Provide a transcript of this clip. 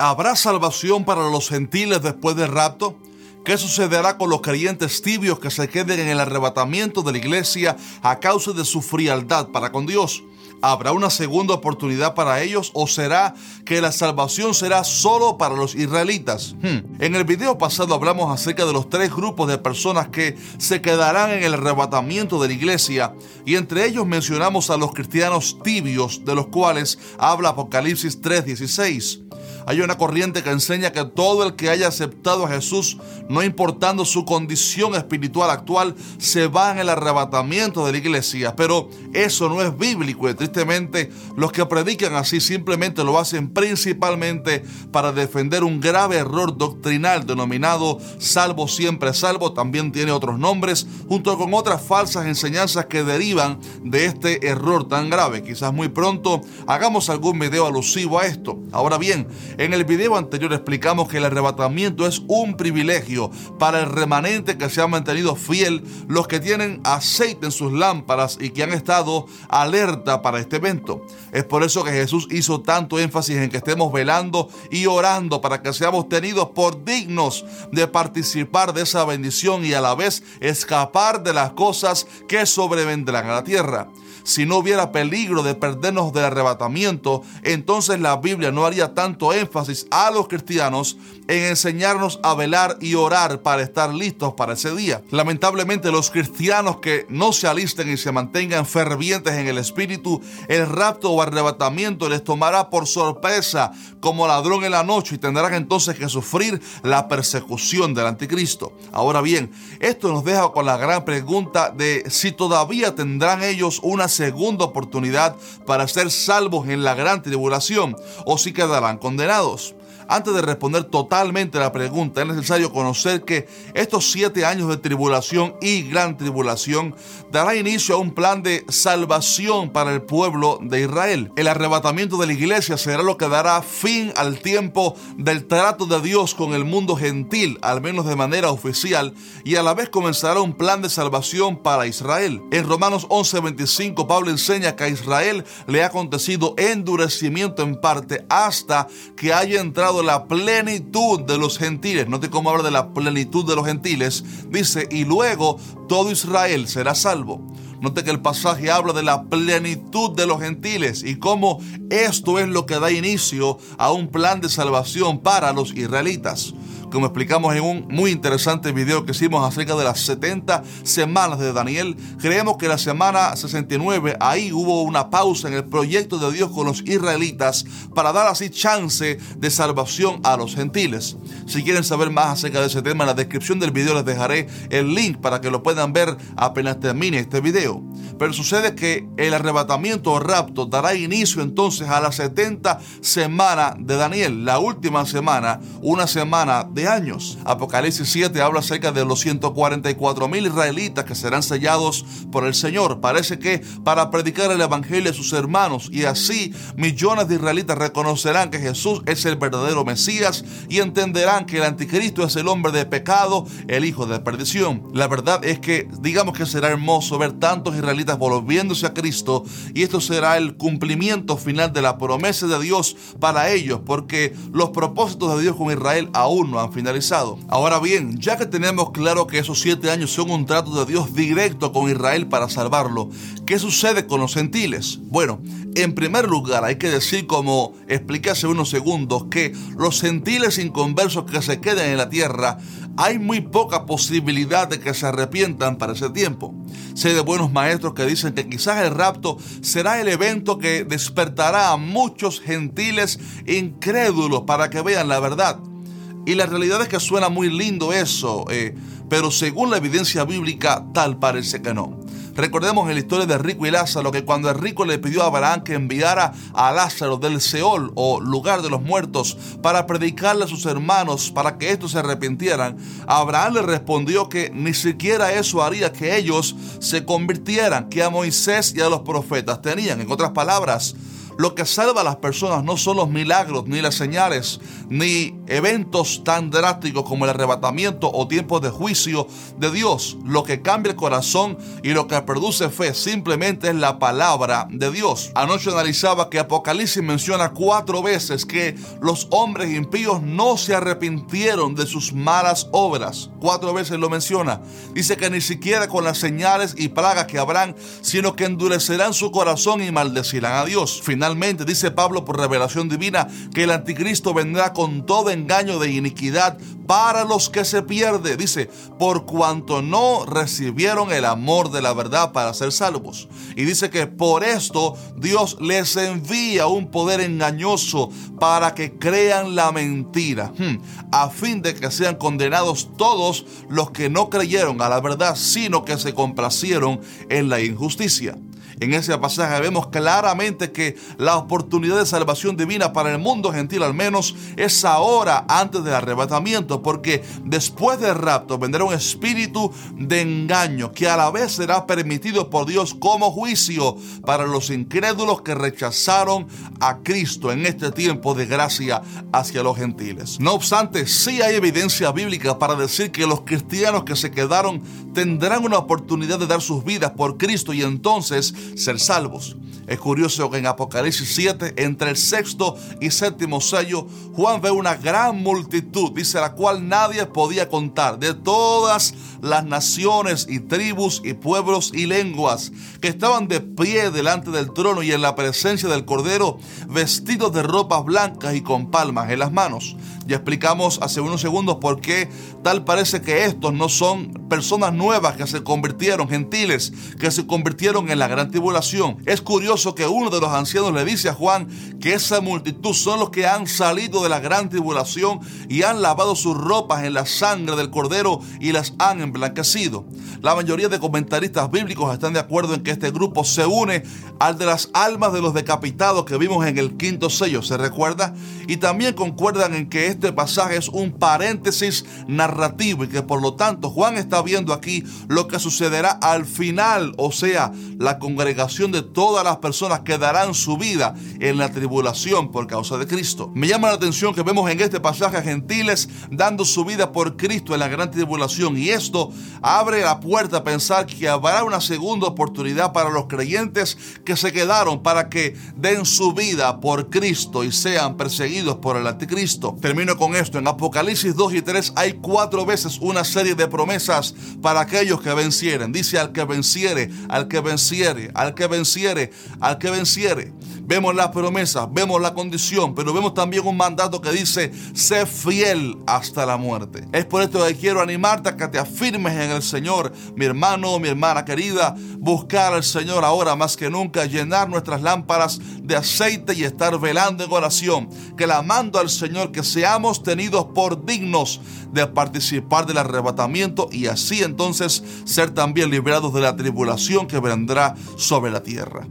¿Habrá salvación para los gentiles después del rapto? ¿Qué sucederá con los creyentes tibios que se queden en el arrebatamiento de la iglesia a causa de su frialdad para con Dios? ¿Habrá una segunda oportunidad para ellos o será que la salvación será solo para los israelitas? Hmm. En el video pasado hablamos acerca de los tres grupos de personas que se quedarán en el arrebatamiento de la iglesia y entre ellos mencionamos a los cristianos tibios de los cuales habla Apocalipsis 3:16. Hay una corriente que enseña que todo el que haya aceptado a Jesús, no importando su condición espiritual actual, se va en el arrebatamiento de la iglesia. Pero eso no es bíblico y los que predican así simplemente lo hacen principalmente para defender un grave error doctrinal denominado salvo siempre salvo. También tiene otros nombres junto con otras falsas enseñanzas que derivan de este error tan grave. Quizás muy pronto hagamos algún video alusivo a esto. Ahora bien, en el video anterior explicamos que el arrebatamiento es un privilegio para el remanente que se ha mantenido fiel, los que tienen aceite en sus lámparas y que han estado alerta para este evento. Es por eso que Jesús hizo tanto énfasis en que estemos velando y orando para que seamos tenidos por dignos de participar de esa bendición y a la vez escapar de las cosas que sobrevendrán a la tierra si no hubiera peligro de perdernos del arrebatamiento, entonces la Biblia no haría tanto énfasis a los cristianos en enseñarnos a velar y orar para estar listos para ese día. Lamentablemente los cristianos que no se alisten y se mantengan fervientes en el espíritu, el rapto o arrebatamiento les tomará por sorpresa como ladrón en la noche y tendrán entonces que sufrir la persecución del anticristo. Ahora bien, esto nos deja con la gran pregunta de si todavía tendrán ellos una segunda oportunidad para ser salvos en la gran tribulación o si quedarán condenados. Antes de responder totalmente la pregunta, es necesario conocer que estos siete años de tribulación y gran tribulación dará inicio a un plan de salvación para el pueblo de Israel. El arrebatamiento de la iglesia será lo que dará fin al tiempo del trato de Dios con el mundo gentil, al menos de manera oficial, y a la vez comenzará un plan de salvación para Israel. En Romanos 11:25 Pablo enseña que a Israel le ha acontecido endurecimiento en parte hasta que haya entrado la plenitud de los gentiles. Note cómo habla de la plenitud de los gentiles. Dice, y luego todo Israel será salvo. Note que el pasaje habla de la plenitud de los gentiles y cómo esto es lo que da inicio a un plan de salvación para los israelitas como explicamos en un muy interesante video que hicimos acerca de las 70 semanas de Daniel, creemos que la semana 69 ahí hubo una pausa en el proyecto de Dios con los israelitas para dar así chance de salvación a los gentiles. Si quieren saber más acerca de ese tema, en la descripción del video les dejaré el link para que lo puedan ver apenas termine este video. Pero sucede que el arrebatamiento o rapto dará inicio entonces a las 70 semanas de Daniel, la última semana, una semana de años. Apocalipsis 7 habla acerca de los 144 mil israelitas que serán sellados por el Señor. Parece que para predicar el Evangelio a sus hermanos y así millones de israelitas reconocerán que Jesús es el verdadero Mesías y entenderán que el anticristo es el hombre de pecado, el hijo de perdición. La verdad es que digamos que será hermoso ver tantos israelitas volviéndose a Cristo y esto será el cumplimiento final de la promesa de Dios para ellos porque los propósitos de Dios con Israel aún no han finalizado. Ahora bien, ya que tenemos claro que esos siete años son un trato de Dios directo con Israel para salvarlo, ¿qué sucede con los gentiles? Bueno, en primer lugar hay que decir como expliqué hace unos segundos que los gentiles inconversos que se queden en la tierra hay muy poca posibilidad de que se arrepientan para ese tiempo. Sé de buenos maestros que dicen que quizás el rapto será el evento que despertará a muchos gentiles incrédulos para que vean la verdad. Y la realidad es que suena muy lindo eso, eh, pero según la evidencia bíblica tal parece que no. Recordemos en la historia de Rico y Lázaro que cuando el rico le pidió a Abraham que enviara a Lázaro del Seol o lugar de los muertos para predicarle a sus hermanos para que estos se arrepintieran, Abraham le respondió que ni siquiera eso haría que ellos se convirtieran, que a Moisés y a los profetas tenían. En otras palabras, Lo que salva a las personas no son los milagros, ni las señales, ni eventos tan drásticos como el arrebatamiento o tiempos de juicio de Dios. Lo que cambia el corazón y lo que produce fe simplemente es la palabra de Dios. Anoche analizaba que Apocalipsis menciona cuatro veces que los hombres impíos no se arrepintieron de sus malas obras. Cuatro veces lo menciona. Dice que ni siquiera con las señales y plagas que habrán, sino que endurecerán su corazón y maldecirán a Dios. Finalmente dice Pablo por revelación divina que el anticristo vendrá con todo engaño de iniquidad para los que se pierde. Dice, por cuanto no recibieron el amor de la verdad para ser salvos. Y dice que por esto Dios les envía un poder engañoso para que crean la mentira, hmm, a fin de que sean condenados todos los que no creyeron a la verdad, sino que se complacieron en la injusticia. En ese pasaje vemos claramente que la oportunidad de salvación divina para el mundo gentil al menos es ahora antes del arrebatamiento, porque después del rapto vendrá un espíritu de engaño que a la vez será permitido por Dios como juicio para los incrédulos que rechazaron a Cristo en este tiempo de gracia hacia los gentiles. No obstante, sí hay evidencia bíblica para decir que los cristianos que se quedaron tendrán una oportunidad de dar sus vidas por Cristo y entonces ser salvos. Es curioso que en Apocalipsis 7, entre el sexto y séptimo sello, Juan ve una gran multitud, dice la cual nadie podía contar, de todas las naciones y tribus y pueblos y lenguas, que estaban de pie delante del trono y en la presencia del Cordero, vestidos de ropas blancas y con palmas en las manos. Ya explicamos hace unos segundos por qué tal parece que estos no son personas nuevas que se convirtieron, gentiles, que se convirtieron en la gran tribulación. Es curioso que uno de los ancianos le dice a Juan que esa multitud son los que han salido de la gran tribulación y han lavado sus ropas en la sangre del cordero y las han emblanquecido. La mayoría de comentaristas bíblicos están de acuerdo en que este grupo se une al de las almas de los decapitados que vimos en el quinto sello, ¿se recuerda? Y también concuerdan en que este pasaje es un paréntesis narrativo y que por lo tanto Juan está viendo aquí lo que sucederá al final, o sea, la congregación de todas las personas que darán su vida en la tribulación por causa de Cristo. Me llama la atención que vemos en este pasaje a gentiles dando su vida por Cristo en la gran tribulación y esto abre la puerta a pensar que habrá una segunda oportunidad para los creyentes que se quedaron para que den su vida por Cristo y sean perseguidos por el anticristo. Termino con esto. En Apocalipsis 2 y 3 hay cuatro veces una serie de promesas para aquellos que vencieren. Dice al que venciere, al que venciere, al que venciere, al que venciere. Vemos las promesas, vemos la condición, pero vemos también un mandato que dice, sé fiel hasta la muerte. Es por esto que quiero animarte a que te afirmes en el Señor, mi hermano, mi hermana querida, buscar al Señor ahora más que nunca, llenar nuestras lámparas de aceite y estar velando en oración, clamando al Señor que seamos tenidos por dignos de participar del arrebatamiento y así entonces ser también librados de la tribulación que vendrá sobre la tierra.